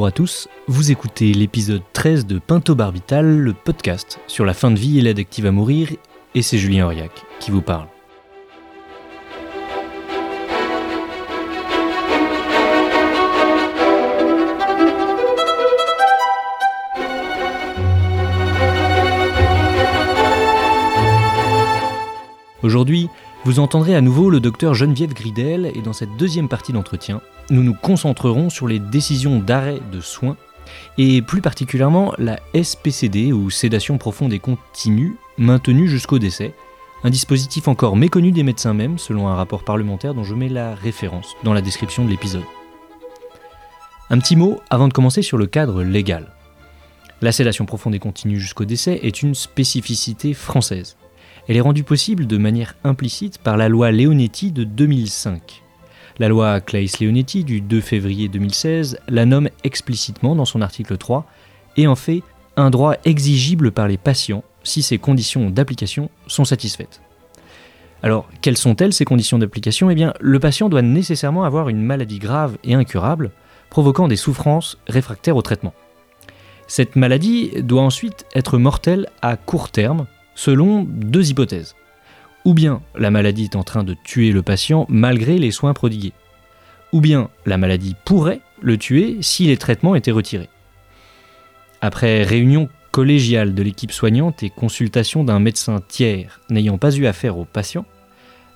Bonjour à tous, vous écoutez l'épisode 13 de Pinto Barbital, le podcast sur la fin de vie et l'aide active à mourir, et c'est Julien Auriac qui vous parle. Aujourd'hui, vous entendrez à nouveau le docteur Geneviève Gridel et dans cette deuxième partie d'entretien, nous nous concentrerons sur les décisions d'arrêt de soins et plus particulièrement la SPCD ou sédation profonde et continue maintenue jusqu'au décès, un dispositif encore méconnu des médecins même selon un rapport parlementaire dont je mets la référence dans la description de l'épisode. Un petit mot avant de commencer sur le cadre légal. La sédation profonde et continue jusqu'au décès est une spécificité française. Elle est rendue possible de manière implicite par la loi Leonetti de 2005. La loi Claes-Leonetti du 2 février 2016 la nomme explicitement dans son article 3 et en fait un droit exigible par les patients si ces conditions d'application sont satisfaites. Alors, quelles sont-elles ces conditions d'application? Eh bien, le patient doit nécessairement avoir une maladie grave et incurable, provoquant des souffrances réfractaires au traitement. Cette maladie doit ensuite être mortelle à court terme, selon deux hypothèses. Ou bien la maladie est en train de tuer le patient malgré les soins prodigués. Ou bien la maladie pourrait le tuer si les traitements étaient retirés. Après réunion collégiale de l'équipe soignante et consultation d'un médecin tiers n'ayant pas eu affaire au patient,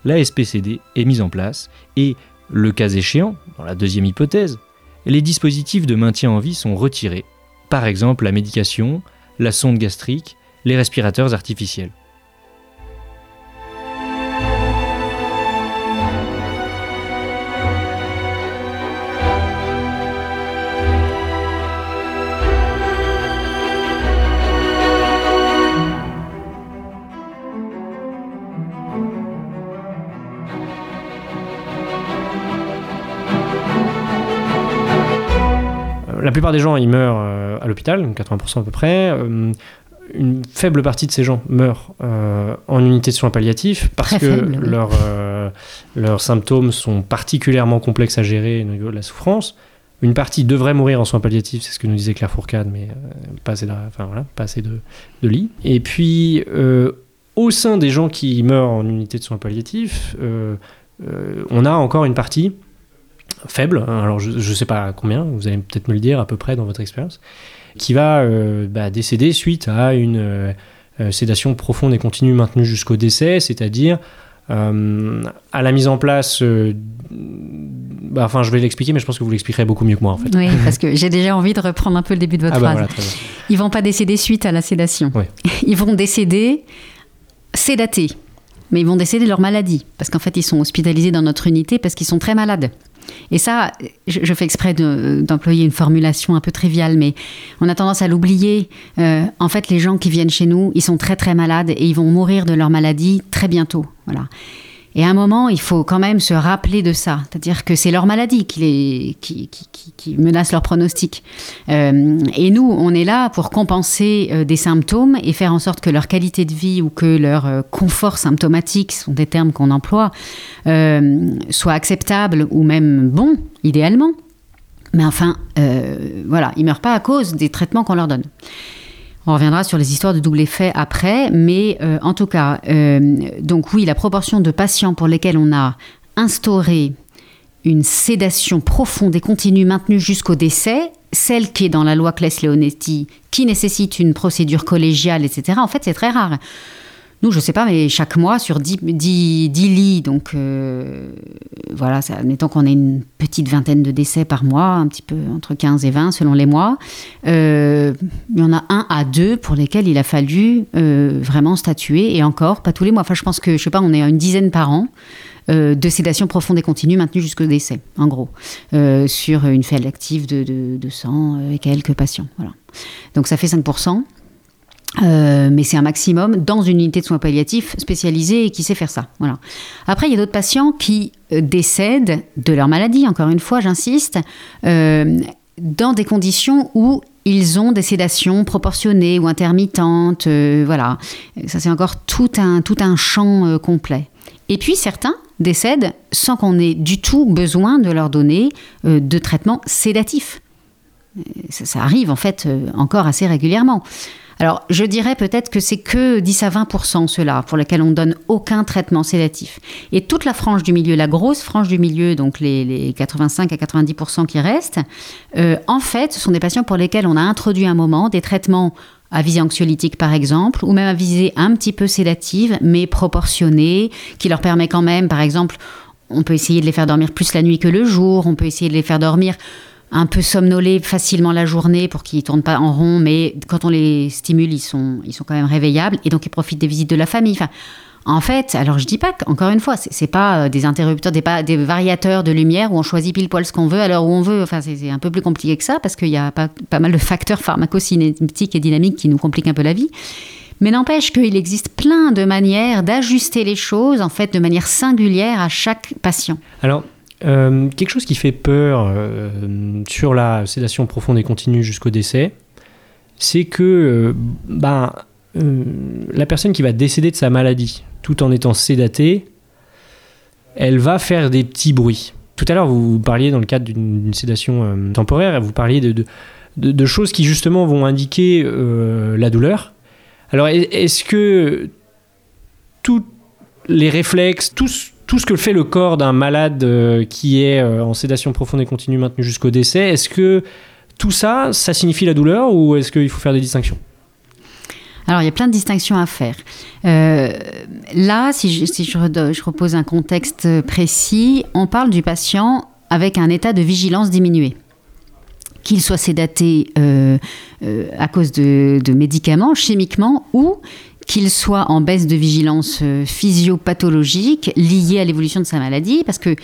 la SPCD est mise en place et, le cas échéant, dans la deuxième hypothèse, les dispositifs de maintien en vie sont retirés, par exemple la médication, la sonde gastrique, les respirateurs artificiels. Plupart des gens, ils meurent euh, à l'hôpital, 80% à peu près. Euh, une faible partie de ces gens meurent euh, en unité de soins palliatifs parce Très que faible, oui. leurs, leurs symptômes sont particulièrement complexes à gérer au niveau de la souffrance. Une partie devrait mourir en soins palliatifs, c'est ce que nous disait Claire Fourcade, mais pas assez, de, enfin, voilà, pas assez de, de lits. Et puis, au sein des gens qui meurent en unité de soins palliatifs, euh, euh, on a encore une partie faible, hein, alors je ne sais pas combien, vous allez peut-être me le dire à peu près dans votre expérience, qui va euh, bah, décéder suite à une euh, euh, sédation profonde et continue maintenue jusqu'au décès, c'est-à-dire euh, à la mise en place. bah, enfin, je vais l'expliquer, mais je pense que vous l'expliquerez beaucoup mieux que moi en fait. Oui, parce que j'ai déjà envie de reprendre un peu le début de votre Ah bah phrase. voilà. Ils vont pas décéder suite à la sédation. Oui. Ils vont décéder sédatés. Mais ils vont décéder de leur maladie. Parce qu'en fait, ils sont hospitalisés dans notre unité parce qu'ils sont très malades. Et ça, je, fais exprès de- d'employer une formulation un peu triviale, mais on a tendance à l'oublier. Euh, en fait, les gens qui viennent chez nous, ils sont très très malades et ils vont mourir de leur maladie très bientôt. Voilà. Et à un moment, il faut quand même se rappeler de ça. C'est-à-dire que c'est leur maladie qui, menace leur pronostic. Euh, et nous, on est là pour compenser euh, des symptômes et faire en sorte que leur qualité de vie ou que leur euh, confort symptomatique, ce sont des termes qu'on emploie, soit acceptable ou même bon, idéalement. Mais enfin, voilà, ils meurent pas à cause des traitements qu'on leur donne. On reviendra sur les histoires de double effet après, mais euh, en tout cas, euh, donc oui, la proportion de patients pour lesquels on a instauré une sédation profonde et continue maintenue jusqu'au décès, celle qui est dans la loi Claes-Leonetti, qui nécessite une procédure collégiale, etc., en fait, c'est très rare. Nous, je sais pas, mais chaque mois, sur 10, 10 10 lits, donc euh, voilà, ça, admettons qu'on ait une petite vingtaine de décès par mois, un petit peu entre 15 et 20 selon les mois, euh, il y en a un à deux pour lesquels il a fallu euh, vraiment statuer, et encore, pas tous les mois. Enfin, je pense que, je sais pas, on est à une dizaine par an de sédation profonde et continue maintenue jusqu'au décès, en gros, sur une faible active de, de, de 100 et quelques patients. Voilà. Donc ça fait 5%. Euh, mais c'est un maximum dans une unité de soins palliatifs spécialisée et qui sait faire ça. Voilà. Après, il y a d'autres patients qui euh, décèdent de leur maladie, encore une fois, j'insiste, euh, dans des conditions où ils ont des sédations proportionnées ou intermittentes. voilà. Ça, c'est encore tout un, tout un champ complet. Et puis, certains décèdent sans qu'on ait du tout besoin de leur donner de traitement sédatif. Ça, arrive en fait encore assez régulièrement. Alors, je dirais peut-être que c'est que 10 à 20% ceux-là pour lesquels on donne aucun traitement sédatif. Et toute la frange du milieu, la grosse frange du milieu, donc les, les 85 à 90% qui restent, euh, en fait, ce sont des patients pour lesquels on a introduit un moment des traitements à visée anxiolytique par exemple, ou même à visée un petit peu sédative, mais proportionnée, qui leur permet quand même, par exemple, on peut essayer de les faire dormir plus la nuit que le jour, on peut essayer de les faire dormir un peu somnolés facilement la journée pour qu'ils ne tournent pas en rond, mais quand on les stimule, ils sont, ils sont quand même réveillables et donc ils profitent des visites de la famille. En fait, alors je dis pas encore une fois, c'est pas euh, des interrupteurs, des, pas, des variateurs de lumière où on choisit pile poil ce qu'on veut à l'heure où on veut. Enfin, c'est un peu plus compliqué que ça parce qu'il y a pas, pas mal de facteurs pharmacocinétiques et dynamiques qui nous compliquent un peu la vie. Mais n'empêche qu'il existe plein de manières d'ajuster les choses, en fait, de manière singulière à chaque patient. Alors, euh, quelque chose qui fait peur euh, sur la sédation profonde et continue jusqu'au décès, c'est que euh, ben, la personne qui va décéder de sa maladie, tout en étant sédatée, elle va faire des petits bruits. Tout à l'heure, vous parliez dans le cadre d'une sédation temporaire, vous parliez de, choses qui justement vont indiquer la douleur. Alors, est-ce que tous les réflexes, tous tout ce que fait le corps d'un malade euh, qui est euh, en sédation profonde et continue maintenue jusqu'au décès, est-ce que tout ça, ça signifie la douleur ou est-ce qu'il faut faire des distinctions? Alors, il y a plein de distinctions à faire. Euh, là, si, je, repose un contexte précis, on parle du patient avec un état de vigilance diminué. Qu'il soit sédaté à cause de, médicaments, chimiquement, ou qu'il soit en baisse de vigilance euh, physiopathologique liée à l'évolution de sa maladie, parce que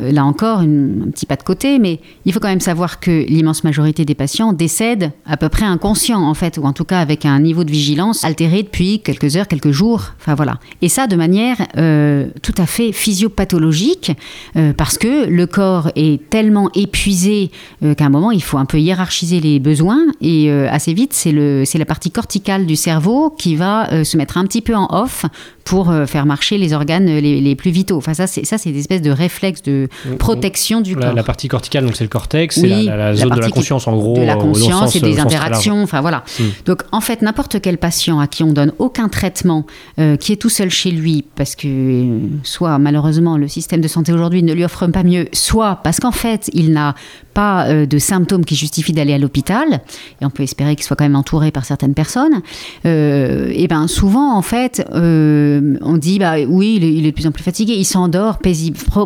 là encore, un petit pas de côté, mais il faut quand même savoir que l'immense majorité des patients décèdent à peu près inconscients, en fait, ou en tout cas avec un niveau de vigilance altéré depuis quelques heures, quelques jours. Enfin voilà. Et ça de manière euh, tout à fait physiopathologique, euh, parce que le corps est tellement épuisé euh, qu'à un moment, il faut un peu hiérarchiser les besoins, et euh, assez vite, c'est la partie corticale du cerveau qui va se mettre un petit peu en off pour euh, faire marcher les organes les, les plus vitaux. Enfin, ça, c'est des espèces de réflexes de protection du la, corps. La partie corticale, donc c'est le cortex, Oui, c'est la, la- la la zone de la conscience en gros. de la euh, conscience et euh, des interactions. Enfin voilà. Hmm. Donc en fait, n'importe quel patient à qui on donne aucun traitement, euh, qui est tout seul chez lui, parce que euh, soit malheureusement le système de santé aujourd'hui ne lui offre pas mieux, soit parce qu'en fait il n'a pas euh, de symptômes qui justifient d'aller à l'hôpital, et on peut espérer qu'il soit quand même entouré par certaines personnes. euh, et ben souvent en fait, euh, on dit bah oui, il est, de plus en plus fatigué, il s'endort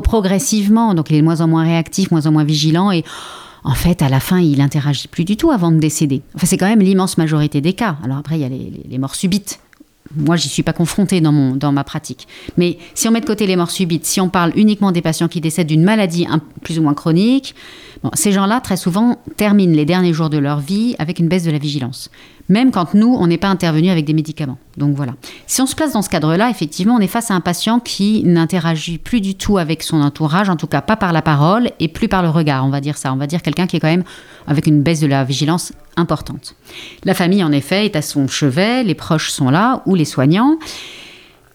progressivement, donc il est de moins en moins réactif, moins en moins vigilant et en fait, à la fin, il interagit plus du tout avant de décéder. Enfin, c'est quand même l'immense majorité des cas. Alors après, il y a les- les morts subites. Moi, j'y suis pas confrontée dans, mon, dans ma pratique. Mais si on met de côté les morts subites, si on parle uniquement des patients qui décèdent d'une maladie plus ou moins chronique, ces gens-là, très souvent, terminent les derniers jours de leur vie avec une baisse de la vigilance. Même quand nous, on n'est pas intervenu avec des médicaments. Donc voilà. Si on se place dans ce cadre-là, effectivement, on est face à un patient qui n'interagit plus du tout avec son entourage, en tout cas pas par la parole et plus par le regard, on va dire ça. On va dire quelqu'un qui est quand même avec une baisse de la vigilance importante. La famille, en effet, est à son chevet, les proches sont là, ou les soignants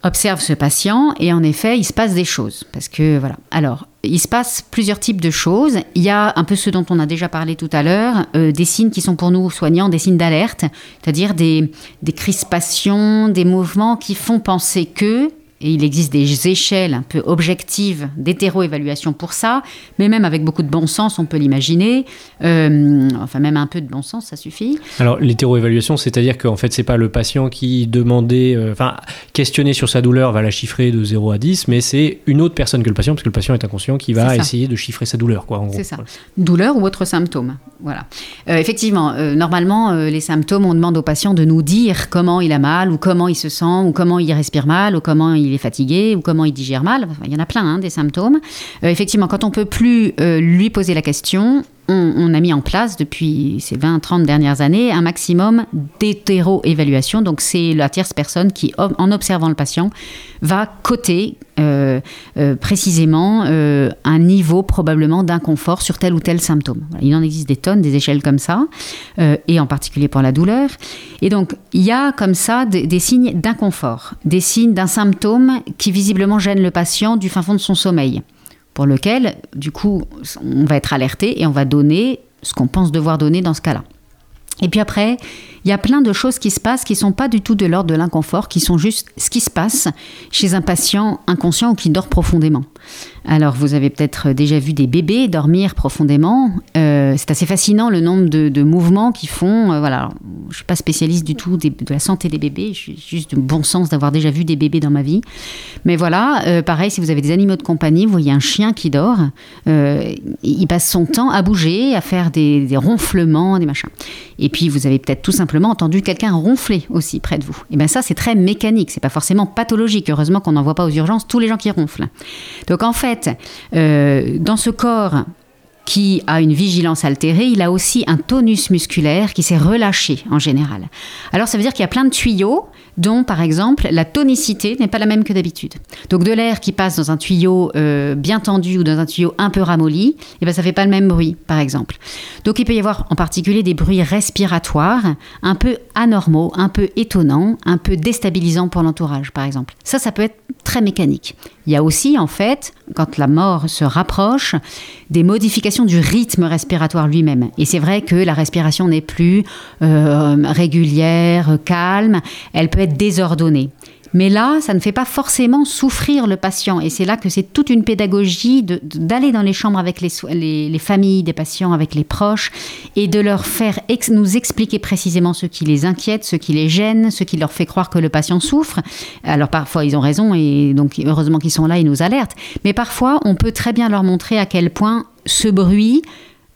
observent ce patient et en effet, il se passe des choses. Parce que voilà. Alors, il se passe plusieurs types de choses. Il y a un peu ce dont on a déjà parlé tout à l'heure, euh, des signes qui sont pour nous soignants des signes d'alerte, c'est-à-dire des, des crispations, des mouvements qui font penser que, et il existe des échelles un peu objectives d'hétéro-évaluation pour ça, mais même avec beaucoup de bon sens, on peut l'imaginer. Euh, enfin, même un peu de bon sens, ça suffit. Alors, l'hétéroévaluation, c'est-à-dire qu'en fait, c'est pas le patient qui demandait, euh, enfin, questionner sur sa douleur va la chiffrer de 0 à 10, mais c'est une autre personne que le patient, parce que le patient est inconscient, qui va essayer de chiffrer sa douleur, quoi, en gros. C'est ça. Voilà. douleur ou autres symptômes. Voilà. Euh, effectivement, normalement, les symptômes, on demande au patient de nous dire comment il a mal, ou comment il se sent, ou comment il respire mal, ou comment il est fatigué, ou comment il digère mal. Il y en a plein, hein, des symptômes. Euh, effectivement, quand on peut plus euh, lui poser la question, on, a mis en place depuis ces 20-30 dernières années un maximum d'hétéro-évaluation. Donc, c'est la tierce personne qui, en observant le patient, va coter euh, euh, précisément euh, un niveau probablement d'inconfort sur tel ou tel symptôme. Il en existe des tonnes, des échelles comme ça, et en particulier pour la douleur. Et donc, il y a comme ça des signes d'inconfort, des signes d'un symptôme qui visiblement gêne le patient du fin fond de son sommeil, pour lequel, du coup, on va être alerté et on va donner ce qu'on pense devoir donner dans ce cas-là. Et puis après, il y a plein de choses qui se passent qui ne sont pas du tout de l'ordre de l'inconfort, qui sont juste ce qui se passe chez un patient inconscient ou qui dort profondément. Alors, vous avez peut-être déjà vu des bébés dormir profondément. Euh, c'est assez fascinant le nombre de, mouvements qu'ils font. Euh, voilà, je ne suis pas spécialiste du tout de la santé des bébés. Suis juste de bon sens d'avoir déjà vu des bébés dans ma vie. Mais voilà, euh, pareil, si vous avez des animaux de compagnie, vous voyez un chien qui dort, il passe son temps à bouger, à faire des ronflements, des machins. Et puis, vous avez peut-être tout simplement entendu quelqu'un ronfler aussi près de vous. Et bien ça, c'est très mécanique. C'est pas forcément pathologique. Heureusement qu'on n'envoie pas aux urgences tous les gens qui ronflent. Donc en fait, euh, dans ce corps qui a une vigilance altérée, il a aussi un tonus musculaire qui s'est relâché en général. Alors ça veut dire qu'il y a plein de tuyaux dont par exemple la tonicité n'est pas la même que d'habitude. Donc de l'air qui passe dans un tuyau euh, bien tendu ou dans un tuyau un peu ramolli, eh ben ça fait pas le même bruit par exemple. Donc il peut y avoir en particulier des bruits respiratoires un peu anormaux, un peu étonnants, un peu déstabilisants pour l'entourage par exemple. Ça ça peut être très mécanique. Il y a aussi en fait quand la mort se rapproche des modifications du rythme respiratoire lui-même. Et c'est vrai que la respiration n'est plus euh, régulière, calme, elle peut être désordonnée. Mais là, ça ne fait pas forcément souffrir le patient. Et c'est là que c'est toute une pédagogie d'aller dans les chambres avec les, les, familles des patients, avec les proches, et de leur faire nous expliquer précisément ce qui les inquiète, ce qui les gêne, ce qui leur fait croire que le patient souffre. Alors parfois, ils ont raison, et donc heureusement qu'ils sont là, ils nous alertent. Mais parfois, on peut très bien leur montrer à quel point ce bruit,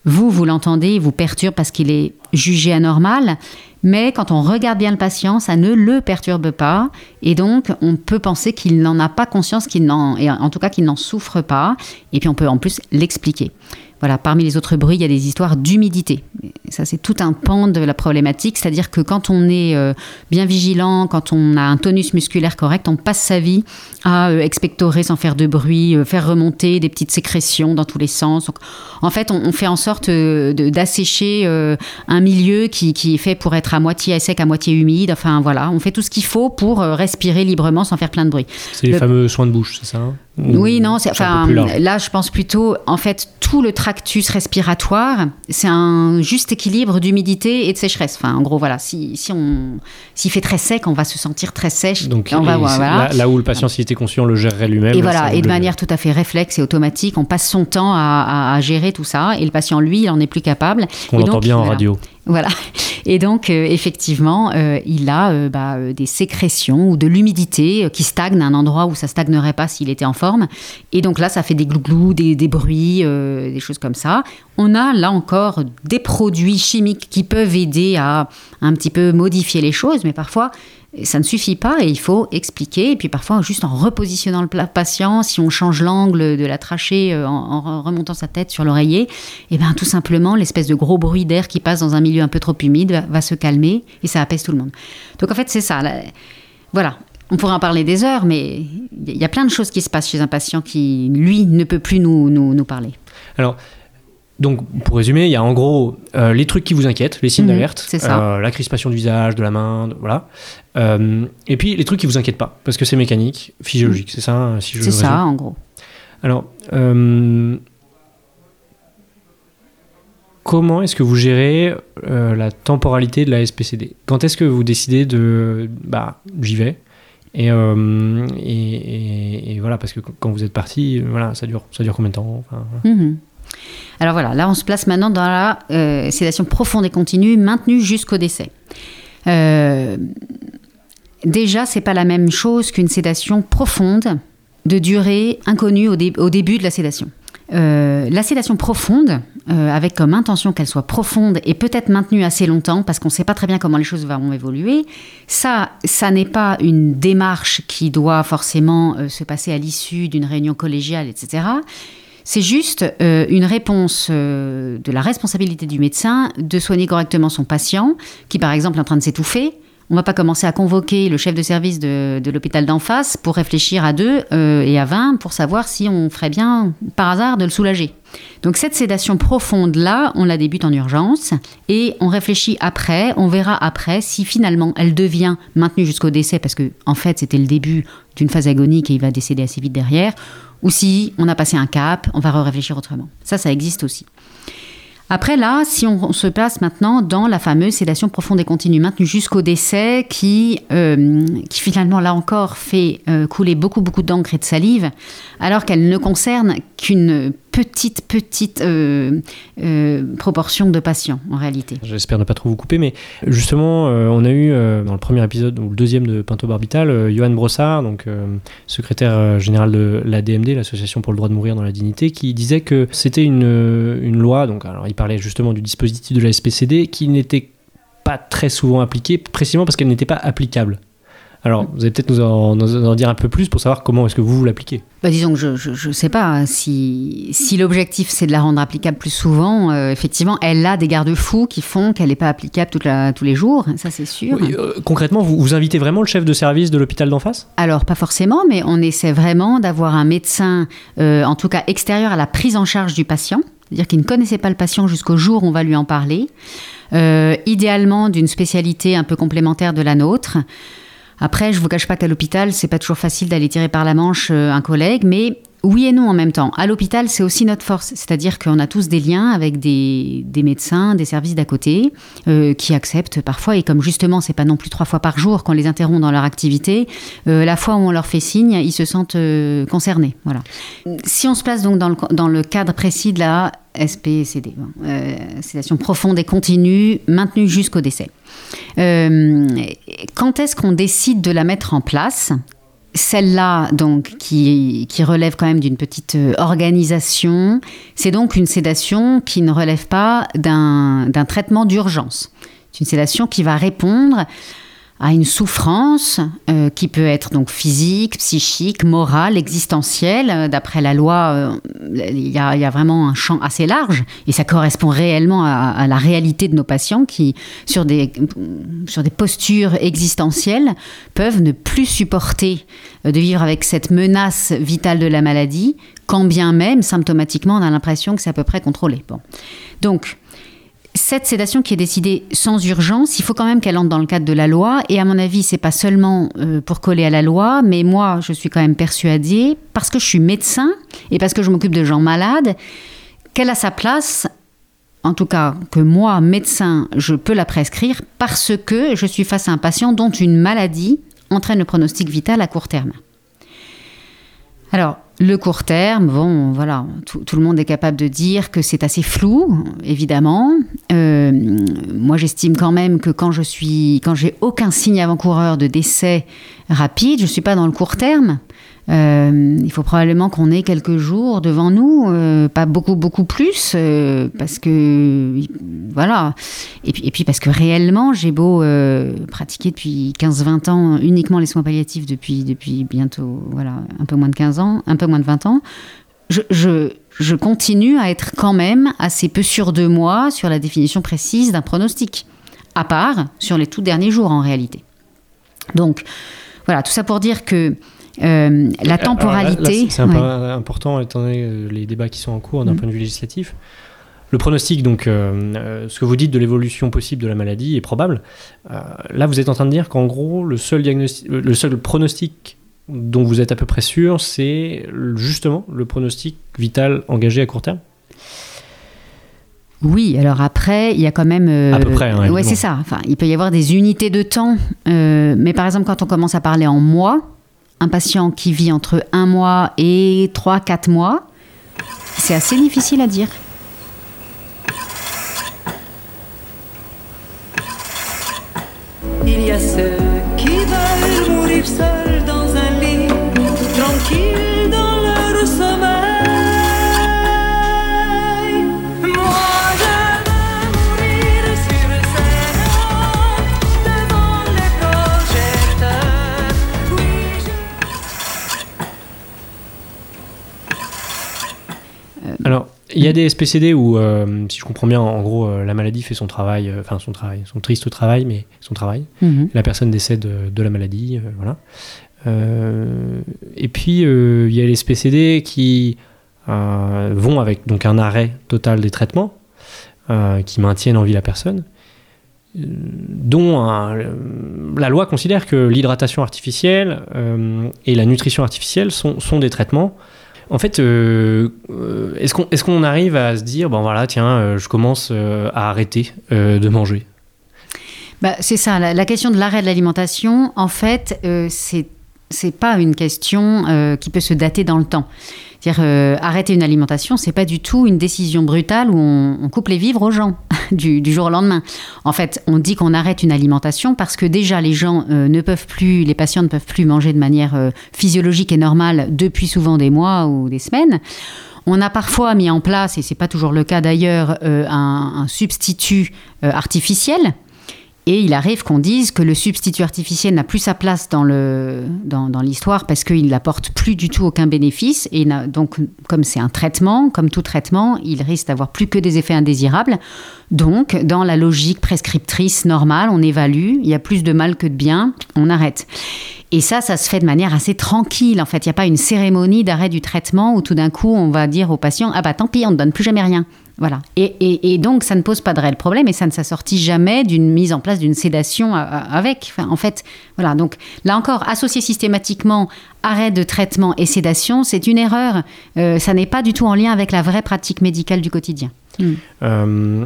vous, vous l'entendez, vous perturbe parce qu'il est jugé anormal, mais quand on regarde bien le patient, ça ne le perturbe pas. Et donc, on peut penser qu'il n'en a pas conscience, qu'il n'en, en tout cas qu'il n'en souffre pas. Et puis, on peut en plus l'expliquer. Voilà, parmi les autres bruits, il y a des histoires d'humidité. Ça, c'est tout un pan de la problématique, c'est-à-dire que quand on est euh, bien vigilant, quand on a un tonus musculaire correct, on passe sa vie à euh, expectorer sans faire de bruit, euh, faire remonter des petites sécrétions dans tous les sens. en fait, on, fait en sorte d'assécher un milieu qui, qui, est fait pour être à moitié sec, à moitié humide. Enfin, voilà, on fait tout ce qu'il faut pour respirer librement sans faire plein de bruit. C'est les fameux soins de bouche, c'est ça hein? Oui, non, c'est, enfin, là, je pense plutôt, en fait, tout le tractus respiratoire, c'est un juste équilibre d'humidité et de sécheresse. Enfin, en gros, voilà, si, si on, s'il fait très sec, on va se sentir très sèche. Donc, on va voir, là, où le patient, s'il était conscient, le gérerait lui-même. Et voilà, et de manière tout à fait réflexe et automatique, on passe son temps à, gérer tout ça, et le patient, lui, il en est plus capable. On l'entend bien en radio. Voilà. Et donc, euh, effectivement, euh, il a euh, bah, des sécrétions ou de l'humidité qui stagne à un endroit où ça stagnerait pas s'il était en forme. Et donc là, ça fait des glouglous, des, des bruits, des choses comme ça. On a là encore des produits chimiques qui peuvent aider à un petit peu modifier les choses, mais parfois ça ne suffit pas et il faut expliquer. Et puis parfois, juste en repositionnant le patient, si on change l'angle de la trachée euh, en, remontant sa tête sur l'oreiller, et eh bien tout simplement, l'espèce de gros bruit d'air qui passe dans un milieu un peu trop humide va, se calmer et ça apaise tout le monde. Donc en fait, c'est ça. voilà. On pourrait en parler des heures, mais il y a plein de choses qui se passent chez un patient qui, lui, ne peut plus nous, nous, nous parler. Alors, donc, pour résumer, il y a en gros euh, les trucs qui vous inquiètent, les signes mhm, d'alerte, euh, la crispation du visage, de la main, voilà. Euh, et puis les trucs qui vous inquiètent pas, parce que c'est mécanique, physiologique, c'est ça si C'est ça, en gros. Alors, comment est-ce que vous gérez la temporalité de la SPCD Quand est-ce que vous décidez de, bah, j'y vais et, et, voilà, parce que quand vous êtes parti, voilà, ça dure, ça dure combien de temps mhm. Alors voilà, là on se place maintenant dans la euh, sédation profonde et continue, maintenue jusqu'au décès. Euh, déjà, c'est pas la même chose qu'une sédation profonde de durée inconnue au, début de la sédation. Euh, la sédation profonde, avec comme intention qu'elle soit profonde et peut-être maintenue assez longtemps, parce qu'on ne sait pas très bien comment les choses vont évoluer, ça, ça n'est pas une démarche qui doit forcément se passer à l'issue d'une réunion collégiale, etc. C'est juste euh, une réponse euh, de la responsabilité du médecin de soigner correctement son patient, qui par exemple est en train de s'étouffer. On ne va pas commencer à convoquer le chef de service de, l'hôpital d'en face pour réfléchir à deux euh, et à vingt pour savoir si on ferait bien, par hasard, de le soulager. Donc cette sédation profonde-là, on la débute en urgence et on réfléchit après, on verra après si finalement elle devient maintenue jusqu'au décès, parce que en fait c'était le début d'une phase agonique et il va décéder assez vite derrière, ou si on a passé un cap, on va réfléchir autrement. Ça, ça existe aussi. Après là, si on, se place maintenant dans la fameuse sédation profonde et continue maintenue jusqu'au décès, qui, euh, qui finalement là encore fait euh, couler beaucoup beaucoup d'encre et de salive, alors qu'elle ne concerne qu'une petite petite euh, proportion de patients en réalité. J'espère ne pas trop vous couper, mais justement, on a eu dans le premier épisode ou le deuxième de Pinto Barbital, Johan Brossard, donc secrétaire général de l'ADMD, l'Association pour le droit de mourir dans la dignité, qui disait que c'était une, une loi, donc alors parlait justement du dispositif de la SPCD qui n'était pas très souvent appliqué, précisément parce qu'elle n'était pas applicable. Alors, vous allez peut-être nous, en, dire un peu plus pour savoir comment est-ce que vous, vous l'appliquez. Bah, disons que je ne sais pas. Hein, si, si l'objectif, c'est de la rendre applicable plus souvent, euh, effectivement, elle a des garde-fous qui font qu'elle n'est pas applicable toute la, tous les jours, ça c'est sûr. Euh, concrètement, vous, vous invitez vraiment le chef de service de l'hôpital d'en face? Alors, pas forcément, mais on essaie vraiment d'avoir un médecin, euh, en tout cas extérieur à la prise en charge du patient c'est-à-dire qu'il ne connaissait pas le patient jusqu'au jour où on va lui en parler, euh, idéalement d'une spécialité un peu complémentaire de la nôtre. Après, je vous cache pas qu'à l'hôpital, c'est pas toujours facile d'aller tirer par la manche euh, un collègue, mais oui et non en même temps. À l'hôpital, c'est aussi notre force, c'est-à-dire qu'on a tous des liens avec des, médecins, des services d'à côté, euh, qui acceptent parfois, et comme justement, c'est pas non plus trois fois par jour qu'on les interrompt dans leur activité, euh, la fois où on leur fait signe, ils se sentent euh, concernés. Voilà. Si on se place donc dans le, cadre précis de la SPCD, sédation profonde et continue, maintenue jusqu'au décès. quand est-ce qu'on décide de la mettre en place? Celle-là, donc, qui, relève quand même d'une petite euh, organisation, c'est donc une sédation qui ne relève pas d'un traitement d'urgence. C'est une sédation qui va répondre à une souffrance euh, qui peut être donc physique, psychique, morale, existentielle. Euh, d'après la loi, euh, il y, a vraiment un champ assez large et ça correspond réellement à, la réalité de nos patients qui, sur des, sur des postures existentielles, peuvent ne plus supporter de vivre avec cette menace vitale de la maladie, quand bien même symptomatiquement on a l'impression que c'est à peu près contrôlé. Bon. Donc, cette sédation qui est décidée sans urgence, il faut quand même qu'elle entre dans le cadre de la loi. Et à mon avis, c'est pas seulement euh, pour coller à la loi, mais moi, je suis quand même persuadée, parce que je suis médecin et parce que je m'occupe de gens malades, qu'elle a sa place. En tout cas, que moi, médecin, je peux la prescrire parce que je suis face à un patient dont une maladie entraîne le pronostic vital à court terme. Alors, le court terme, bon, voilà, tout, le monde est capable de dire que c'est assez flou, évidemment. Euh, moi, j'estime quand même que quand je suis, quand j'ai aucun signe avant-coureur de décès rapide, je suis pas dans le court terme. Euh, il faut probablement qu'on ait quelques jours devant nous, euh, pas beaucoup, beaucoup plus, euh, parce que, voilà. Et puis, et puis parce que réellement, j'ai beau pratiquer depuis 15-20 ans uniquement les soins palliatifs depuis, depuis bientôt, voilà, un peu moins de 15 ans, un peu moins de 20 ans, je, je, je continue à être quand même assez peu sûr de moi sur la définition précise d'un pronostic, à part sur les tout derniers jours en réalité. Donc, voilà, tout ça pour dire que euh, la temporalité. C'est important étant donné euh, les débats qui sont en cours d'un mm. point de vue législatif. Le pronostic, donc, euh, ce que vous dites de l'évolution possible de la maladie est probable. là, vous êtes en train de dire qu'en gros, le seul, diagnostic, le seul pronostic dont vous êtes à peu près sûr, c'est justement le pronostic vital engagé à court terme oui, alors après, il y a quand même. à peu près, hein, ouais, c'est ça. Enfin, il peut y avoir des unités de temps. mais par exemple, quand on commence à parler en mois, un patient qui vit entre un mois et 3-4 mois, c'est assez difficile à dire. Il y a ceux qui veulent mourir seuls y a des SPCD où, euh, si je comprends bien, en gros, euh, la maladie fait son travail, euh, enfin son travail, son triste travail, mais son travail. Mhm. La personne décède de, la maladie, voilà. et puis, il y a les SPCD qui vont avec donc un arrêt total des traitements, qui maintiennent en vie la personne, dont la loi considère que l'hydratation artificielle et la nutrition artificielle sont, sont des traitements En fait, euh, euh, est-ce qu'on est arrive à se dire, bon voilà, tiens, euh, je commence à arrêter de manger? Bah, c'est ça, la, question de l'arrêt de l'alimentation, en fait, c'est c'est pas une question qui peut se dater dans le temps. Euh, arrêter une alimentation, c'est pas du tout une décision brutale où on, coupe les vivres aux gens du, jour au lendemain. En fait, on dit qu'on arrête une alimentation parce que déjà les gens euh, les patients ne peuvent plus manger de manière euh, physiologique et normale depuis souvent des mois ou des semaines. On a parfois mis en place, et c'est pas toujours le cas d'ailleurs, un, substitut artificiel. Et il arrive qu'on dise que le substitut artificiel n'a plus sa place dans le dans, l'histoire parce qu'il n'apporte plus du tout aucun bénéfice. Et donc, comme c'est un traitement, comme tout traitement, il risque d'avoir plus que des effets indésirables. Donc, dans la logique prescriptrice normale, on évalue, il y a plus de mal que de bien, on arrête. Et ça, ça se fait de manière assez tranquille. En fait, il n'y a pas une cérémonie d'arrêt du traitement où tout d'un coup, on va dire au patient Ah bah tant pis, on ne donne plus jamais rien. Voilà. Et, et- et donc, ça ne pose pas de réel problème et ça ne s'assortit jamais d'une mise en place d'une sédation a- a- avec. Enfin, en fait, voilà. Donc, là encore, associer systématiquement arrêt de traitement et sédation, c'est une erreur. Euh, ça n'est pas du tout en lien avec la vraie pratique médicale du quotidien. Euh,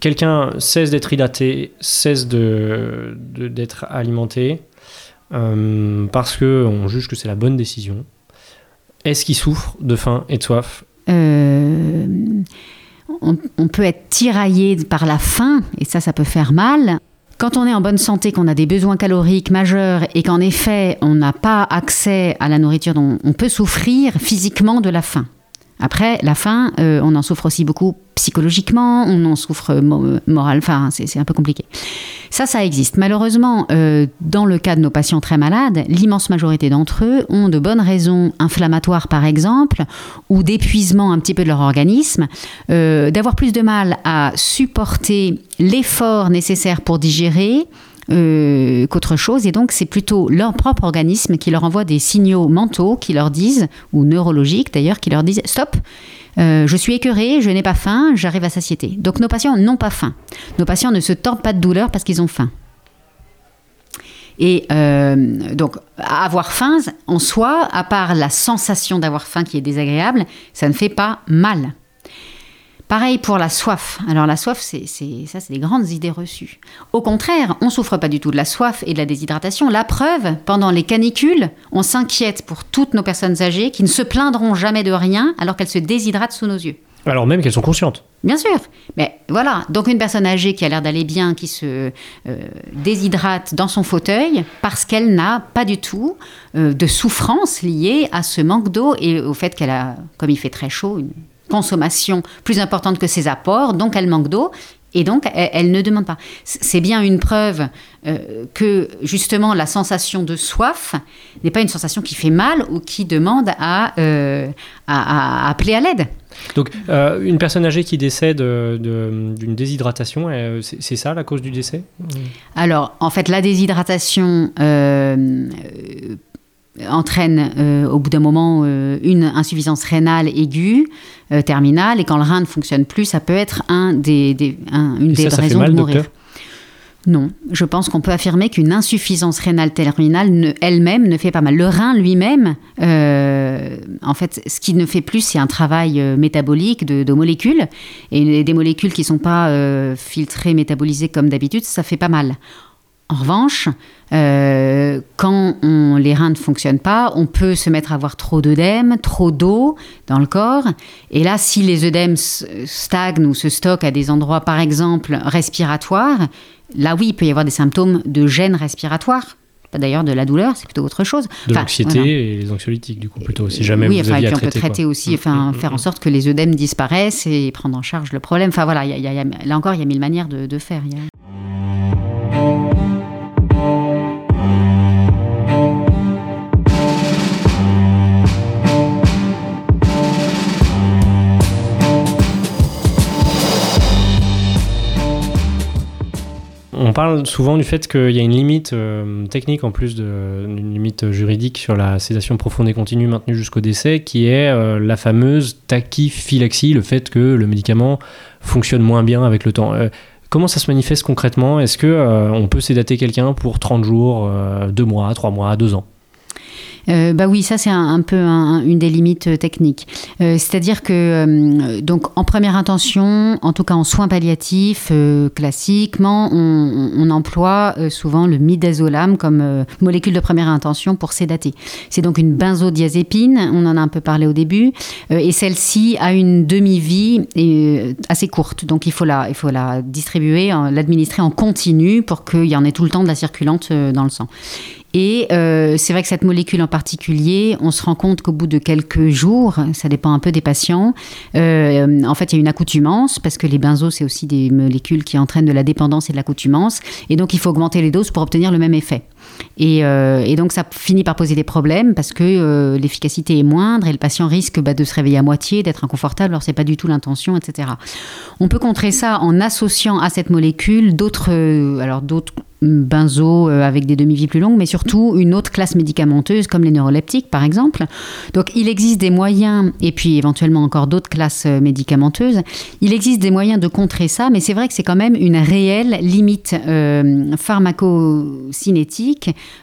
Quelqu'un cesse d'être hydraté, cesse de- de- d'être alimenté euh, parce que on juge que c'est la bonne décision. Est-ce qu'il souffre de faim et de soif? Euh, on, peut être tiraillé par la faim, et ça, ça peut faire mal. Quand on est en bonne santé, qu'on a des besoins caloriques majeurs et qu'en effet, on n'a pas accès à la nourriture, on peut souffrir physiquement de la faim. Après, la faim, euh, on en souffre aussi beaucoup psychologiquement, on en souffre mo- moral, enfin, c'est un peu compliqué. Ça, ça existe. Malheureusement, euh, dans le cas de nos patients très malades, l'immense majorité d'entre eux ont de bonnes raisons inflammatoires, par exemple, ou d'épuisement un petit peu de leur organisme, euh, d'avoir plus de mal à supporter l'effort nécessaire pour digérer, euh, qu'autre chose. Et donc, c'est plutôt leur propre organisme qui leur envoie des signaux mentaux qui leur disent, ou neurologiques d'ailleurs, qui leur disent stop. euh, je suis écœuré, je n'ai pas faim, j'arrive à satiété. Donc nos patients n'ont pas faim. Nos patients ne se tordent pas de douleur parce qu'ils ont faim. Et euh, donc, avoir faim, en soi, à part la sensation d'avoir faim qui est désagréable, ça ne fait pas mal. Pareil pour la soif. Alors la soif, c'est c'est- ça, c'est des grandes idées reçues. Au contraire, on souffre pas du tout de la soif et de la déshydratation. La preuve, pendant les canicules, on s'inquiète pour toutes nos personnes âgées qui ne se plaindront jamais de rien alors qu'elles se déshydratent sous nos yeux. Alors même qu'elles sont conscientes. Bien sûr, mais voilà. Donc une personne âgée qui a l'air d'aller bien, qui se euh, déshydrate dans son fauteuil parce qu'elle n'a pas du tout euh, de souffrance liée à ce manque d'eau et au fait qu'elle a, comme il fait très chaud, une consommation plus importante que ses apports, donc elle manque d'eau. Et donc, elle, elle ne demande pas. C'est bien une preuve euh, que justement la sensation de soif n'est pas une sensation qui fait mal ou qui demande à, euh, à- à appeler à l'aide. Donc euh, une personne âgée qui décède de- d'une déshydratation, c'est ça la cause du décès? Alors, en fait, la déshydratation entraîne euh, au bout d'un moment euh, une insuffisance rénale aiguë, euh, terminale, et quand le rein ne fonctionne plus, ça peut être un des, des- un- une Et des ça, ça fait raisons mal, de mourir. Non, je pense qu'on peut affirmer qu'une insuffisance rénale terminale elle-même ne fait pas mal. Le rein lui-même, euh, en fait, ce qui ne fait plus, c'est un travail euh, métabolique de, de molécules. Et des molécules qui ne sont pas euh, filtrées, métabolisées comme d'habitude, ça fait pas mal. En revanche, euh, quand on- les reins ne fonctionnent pas, on peut se mettre à avoir trop d'œdème, trop d'eau dans le corps. Et là, si les œdèmes stagnent ou se stockent à des endroits, par exemple, respiratoires, là oui, il peut y avoir des symptômes de gêne respiratoire. Pas d'ailleurs de la douleur, c'est plutôt autre chose. De Enfin, l'anxiété voilà. et les anxiolytiques du coup plutôt, si jamais oui, vous enfin, et aviez puis à on peut traiter. quoi. aussi, Mm, enfin, mm, faire mm. en sorte que les œdèmes disparaissent et prendre en charge le problème. Enfin voilà, il y a- il y a- il y a- là encore, il y a mille manières de, de faire. Y parle souvent du fait qu'il y a une limite euh, technique en plus d'une limite juridique sur la sédation profonde et continue maintenue jusqu'au décès, qui est euh, la fameuse tachyphylaxie, le fait que le médicament fonctionne moins bien avec le temps. Euh, comment ça se manifeste concrètement? Est-ce que on peut sédater quelqu'un pour 30 jours, 2 mois, 3 mois, 2 ans? Euh, bah oui, ça c'est un, peu une des limites euh, techniques. Euh, c'est-à-dire que donc en première intention, en tout cas en soins palliatifs, classiquement, on, emploie souvent le midazolam comme molécule de première intention pour sédater. C'est donc une benzodiazépine, on en a un peu parlé au début, et celle-ci a une demi-vie assez courte. Donc il faut la distribuer, l'administrer en continu pour qu'il y en ait tout le temps de la circulante dans le sang. Et euh, c'est vrai que cette molécule en particulier, on se rend compte qu'au bout de quelques jours, ça dépend un peu des patients, euh, en fait, il y a une accoutumance, parce que les benzos, c'est aussi des molécules qui entraînent de la dépendance et de l'accoutumance. Et donc, il faut augmenter les doses pour obtenir le même effet. Et, euh, donc, ça finit par poser des problèmes parce que l'efficacité est moindre et le patient risque bah, de se réveiller à moitié, d'être inconfortable, alors c'est pas du tout l'intention, etc. On peut contrer ça en associant à cette molécule d'autres, alors d'autres euh, avec des demi-vies plus longues, mais surtout une autre classe médicamenteuse comme les neuroleptiques par exemple. Donc il existe des moyens, et puis éventuellement encore d'autres classes euh, médicamenteuses, il existe des moyens de contrer ça, mais c'est vrai que c'est quand même une réelle limite euh, pharmacocinétique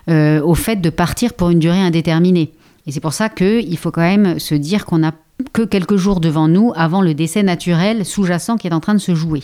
au fait de partir pour une durée indéterminée. Et c'est pour ça qu'il faut quand même se dire qu'on n'a que quelques jours devant nous avant le décès naturel sous-jacent qui est en train de se jouer.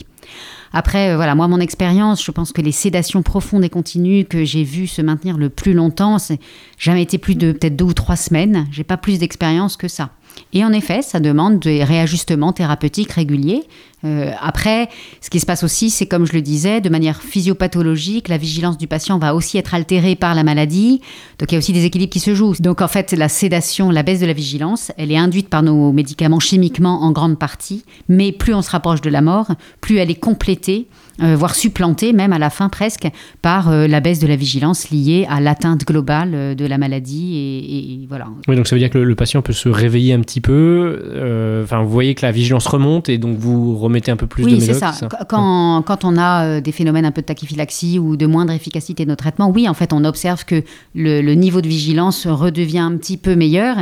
Après, euh, voilà, moi, mon expérience, je pense que les sédations profondes et continues que j'ai vues se maintenir le plus longtemps, c'est jamais été plus de peut-être deux ou trois semaines. J'ai pas plus d'expérience que ça. Et en effet, ça demande des réajustements thérapeutiques réguliers. Euh, après, ce qui se passe aussi, c'est comme je le disais, de manière physiopathologique, la vigilance du patient va aussi être altérée par la maladie. Donc il y a aussi des équilibres qui se jouent. Donc en fait, la sédation, la baisse de la vigilance, elle est induite par nos médicaments chimiquement en grande partie. Mais plus on se rapproche de la mort, plus elle est complétée euh, voire supplanté même à la fin presque par euh, la baisse de la vigilance liée à l'atteinte globale euh, de la maladie et, voilà. Oui, donc ça veut dire que le, patient peut se réveiller un petit peu. Enfin, vous voyez que la vigilance remonte et donc vous remettez un peu plus de médoc. Oui, c'est ça. Quand, quand, on a des phénomènes un peu de tachyphylaxie ou de moindre efficacité de nos traitements, oui, en fait, on observe que le, le niveau de vigilance redevient un petit peu meilleur.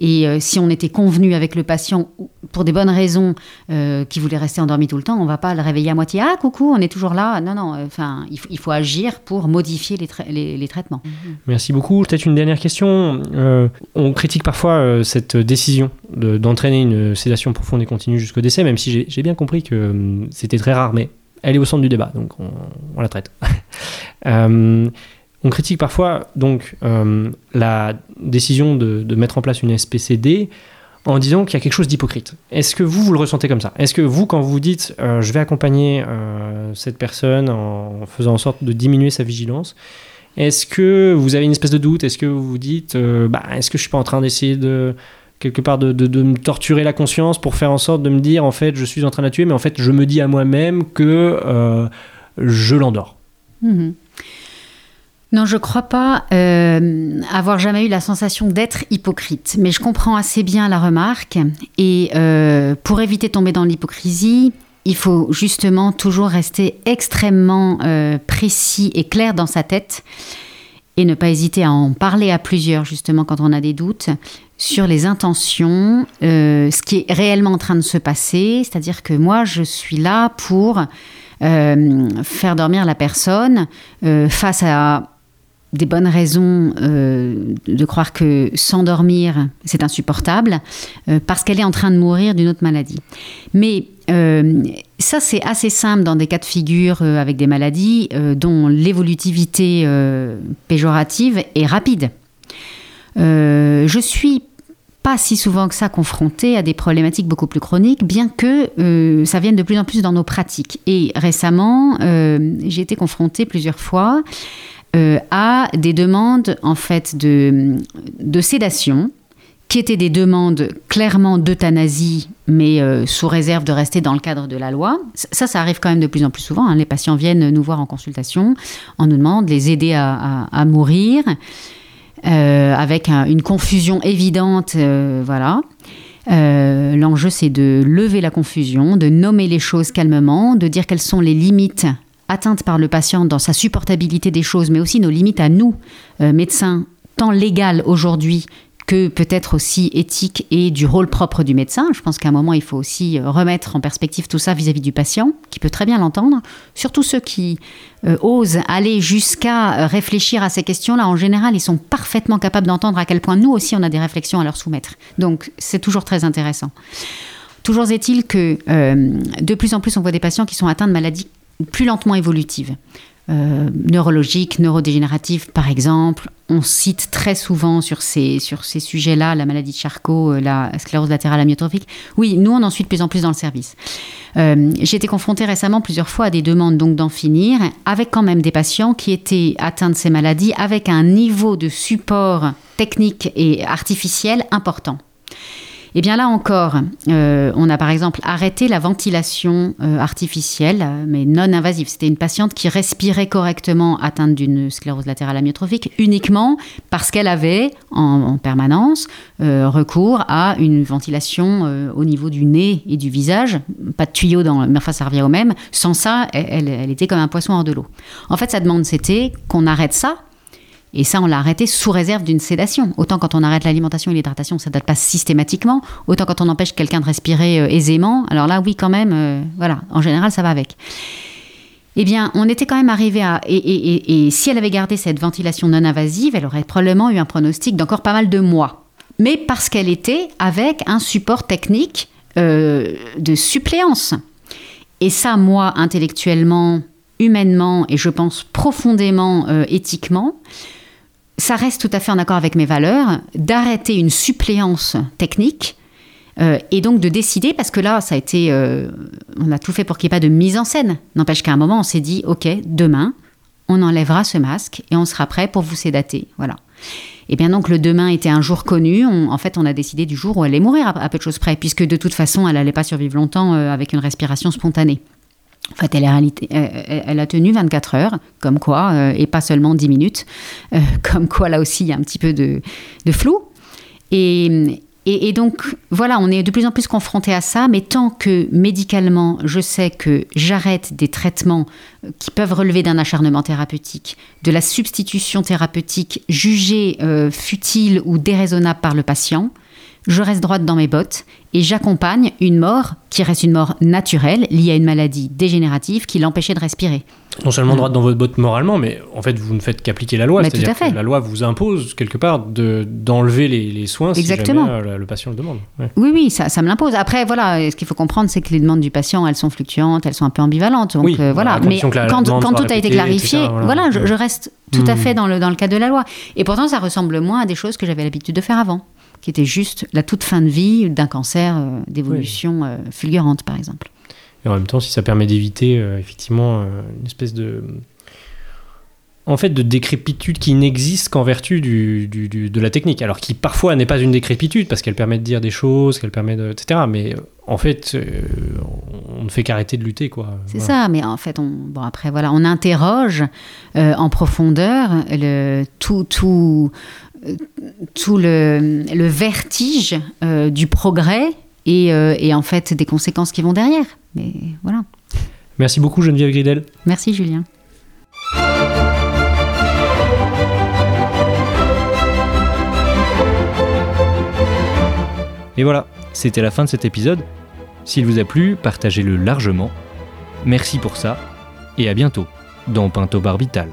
Et si on était convenu avec le patient pour des bonnes raisons qui voulait rester endormi tout le temps, on va pas le réveiller à moitié. Ah, coucou, on est toujours là. Non, non, enfin, il, faut agir pour modifier les, traitements. Mhm. Merci beaucoup. Peut-être une dernière question. Euh, on critique parfois euh, cette décision d'entraîner une sédation profonde et continue jusqu'au décès, même si j'ai bien compris que euh, c'était très rare, mais elle est au centre du débat, donc on, la traite. on critique parfois donc la décision de, mettre en place une SPCD en disant qu'il y a quelque chose d'hypocrite. Est-ce que vous, vous le ressentez comme ça? Est-ce que vous, quand vous dites euh, je vais accompagner euh, cette personne en faisant en sorte de diminuer sa vigilance, est-ce que vous avez une espèce de doute? Est-ce que vous vous dites euh, bah, est-ce que je suis pas en train d'essayer de quelque part de, me torturer la conscience pour faire en sorte de me dire en fait je suis en train de la tuer, mais en fait je me dis à moi-même que je l'endors? Mmh non, je crois pas euh, avoir jamais eu la sensation d'être hypocrite, mais je comprends assez bien la remarque. Et euh, pour éviter de tomber dans l'hypocrisie, il faut justement toujours rester extrêmement euh, précis et clair dans sa tête et ne pas hésiter à en parler à plusieurs, justement, quand on a des doutes sur les intentions, ce qui est réellement en train de se passer. C'est-à-dire que moi, je suis là pour faire dormir la personne face à des bonnes raisons euh, de croire que s'endormir, c'est insupportable, euh, parce qu'elle est en train de mourir d'une autre maladie. Mais euh, ça, c'est assez simple dans des cas de figure avec des maladies dont l'évolutivité péjorative est rapide. je suis pas si souvent que ça confrontée à des problématiques beaucoup plus chroniques, bien que ça vienne de plus en plus dans nos pratiques. Et récemment, j'ai été confrontée plusieurs fois euh, à des demandes en fait de, de sédation qui étaient des demandes clairement d'euthanasie, mais euh, sous réserve de rester dans le cadre de la loi. Ça, ça arrive quand même de plus en plus souvent. Hein. Les patients viennent nous voir en consultation, on nous demande de les aider à, à, mourir, euh, avec une confusion évidente, voilà. L'enjeu, c'est de lever la confusion, de nommer les choses calmement, de dire quelles sont les limites atteinte par le patient dans sa supportabilité des choses, mais aussi nos limites à nous, euh, médecins, tant légales aujourd'hui que peut-être aussi éthique et du rôle propre du médecin. Je pense qu'à un moment, il faut aussi euh, remettre en perspective tout ça vis-à-vis du patient, qui peut très bien l'entendre. Surtout ceux qui euh, osent aller jusqu'à réfléchir à ces questions-là, en général, ils sont parfaitement capables d'entendre à quel point nous aussi, on a des réflexions à leur soumettre. Donc, c'est toujours très intéressant. Toujours est-il que de plus en plus, on voit des patients qui sont atteints de maladies plus lentement évolutives. Euh, neurologiques, neurodégénératives par exemple. On cite très souvent sur ces, sur ces sujets-là la maladie de Charcot, euh, la sclérose latérale amyotrophique. Oui, nous on en suit de plus en plus dans le service. Euh, j'ai été confrontée récemment plusieurs fois à des demandes donc d'en finir, avec quand même des patients qui étaient atteints de ces maladies avec un niveau de support technique et artificiel important. Eh bien là encore, euh, on a par exemple arrêté la ventilation euh, artificielle, mais non invasive. C'était une patiente qui respirait correctement atteinte d'une sclérose latérale amyotrophique uniquement parce qu'elle avait en, permanence euh, recours à une ventilation au niveau du nez et du visage. Pas de tuyau dans, mais enfin ça revient au même. Sans ça, elle était comme un poisson hors de l'eau. En fait, sa demande c'était qu'on arrête ça et ça, on l'a arrêté sous réserve d'une sédation. Autant quand on arrête l'alimentation et l'hydratation, ça ne date pas systématiquement. Autant quand on empêche quelqu'un de respirer euh, aisément. Alors là, oui, quand même, euh, voilà, en général, ça va avec. Eh bien, on était quand même arrivé à. Et, si elle avait gardé cette ventilation non invasive, elle aurait probablement eu un pronostic d'encore pas mal de mois. Mais parce qu'elle était avec un support technique euh, de suppléance. Et ça, moi, intellectuellement, humainement et je pense profondément éthiquement, ça reste tout à fait en accord avec mes valeurs, d'arrêter une suppléance technique euh, et donc de décider, parce que là, ça a été, euh, on a tout fait pour qu'il n'y ait pas de mise en scène. N'empêche qu'à un moment, on s'est dit, ok, demain, on enlèvera ce masque et on sera prêt pour vous sédater. Voilà. Et bien donc le demain était un jour connu. en fait, on a décidé du jour où elle allait mourir à, peu de choses près, puisque de toute façon, elle n'allait pas survivre longtemps euh, avec une respiration spontanée. En fait, elle, elle, a tenu 24 heures, comme quoi, euh, et pas seulement 10 minutes, euh, comme quoi là aussi il y a un petit peu de, flou. Et, donc, voilà, on est de plus en plus confronté à ça, mais tant que médicalement, je sais que j'arrête des traitements qui peuvent relever d'un acharnement thérapeutique, de la substitution thérapeutique jugée euh, futile ou déraisonnable par le patient, je reste droite dans mes bottes et j'accompagne une mort qui reste une mort naturelle liée à une maladie dégénérative qui l'empêchait de respirer. Non seulement droite dans votre botte moralement, mais en fait vous ne faites qu'appliquer la loi. C'est-à-dire que la loi vous impose quelque part d'enlever les, les, soins Exactement. si jamais le patient le demande. Oui, oui, ça, ça me l'impose. Après, voilà, ce qu'il faut comprendre, c'est que les demandes du patient, elles sont fluctuantes, elles sont un peu ambivalentes. Donc euh, voilà, mais quand, quand tout a été clarifié, voilà, je, reste tout à hmm. fait dans le, dans le cadre de la loi. Et pourtant, ça ressemble moins à des choses que j'avais l'habitude de faire avant qui était juste la toute fin de vie d'un cancer euh, d'évolution euh, fulgurante, par exemple. Et en même temps, si ça permet d'éviter euh, effectivement une espèce de en fait de décrépitude qui n'existe qu'en vertu du, de la technique, alors qui parfois n'est pas une décrépitude parce qu'elle permet de dire des choses, qu'elle permet de, etc. Mais en fait, on ne fait qu'arrêter de lutter, quoi. C'est ça, mais en fait, on, bon après voilà, on interroge en profondeur le tout tout tout le, vertige euh, du progrès euh, et, en fait des conséquences qui vont derrière. Mais voilà. Merci beaucoup Geneviève Gridel. Merci Julien. Et voilà, c'était la fin de cet épisode. S'il vous a plu, partagez-le largement. Merci pour ça et à bientôt dans Pinto Barbital.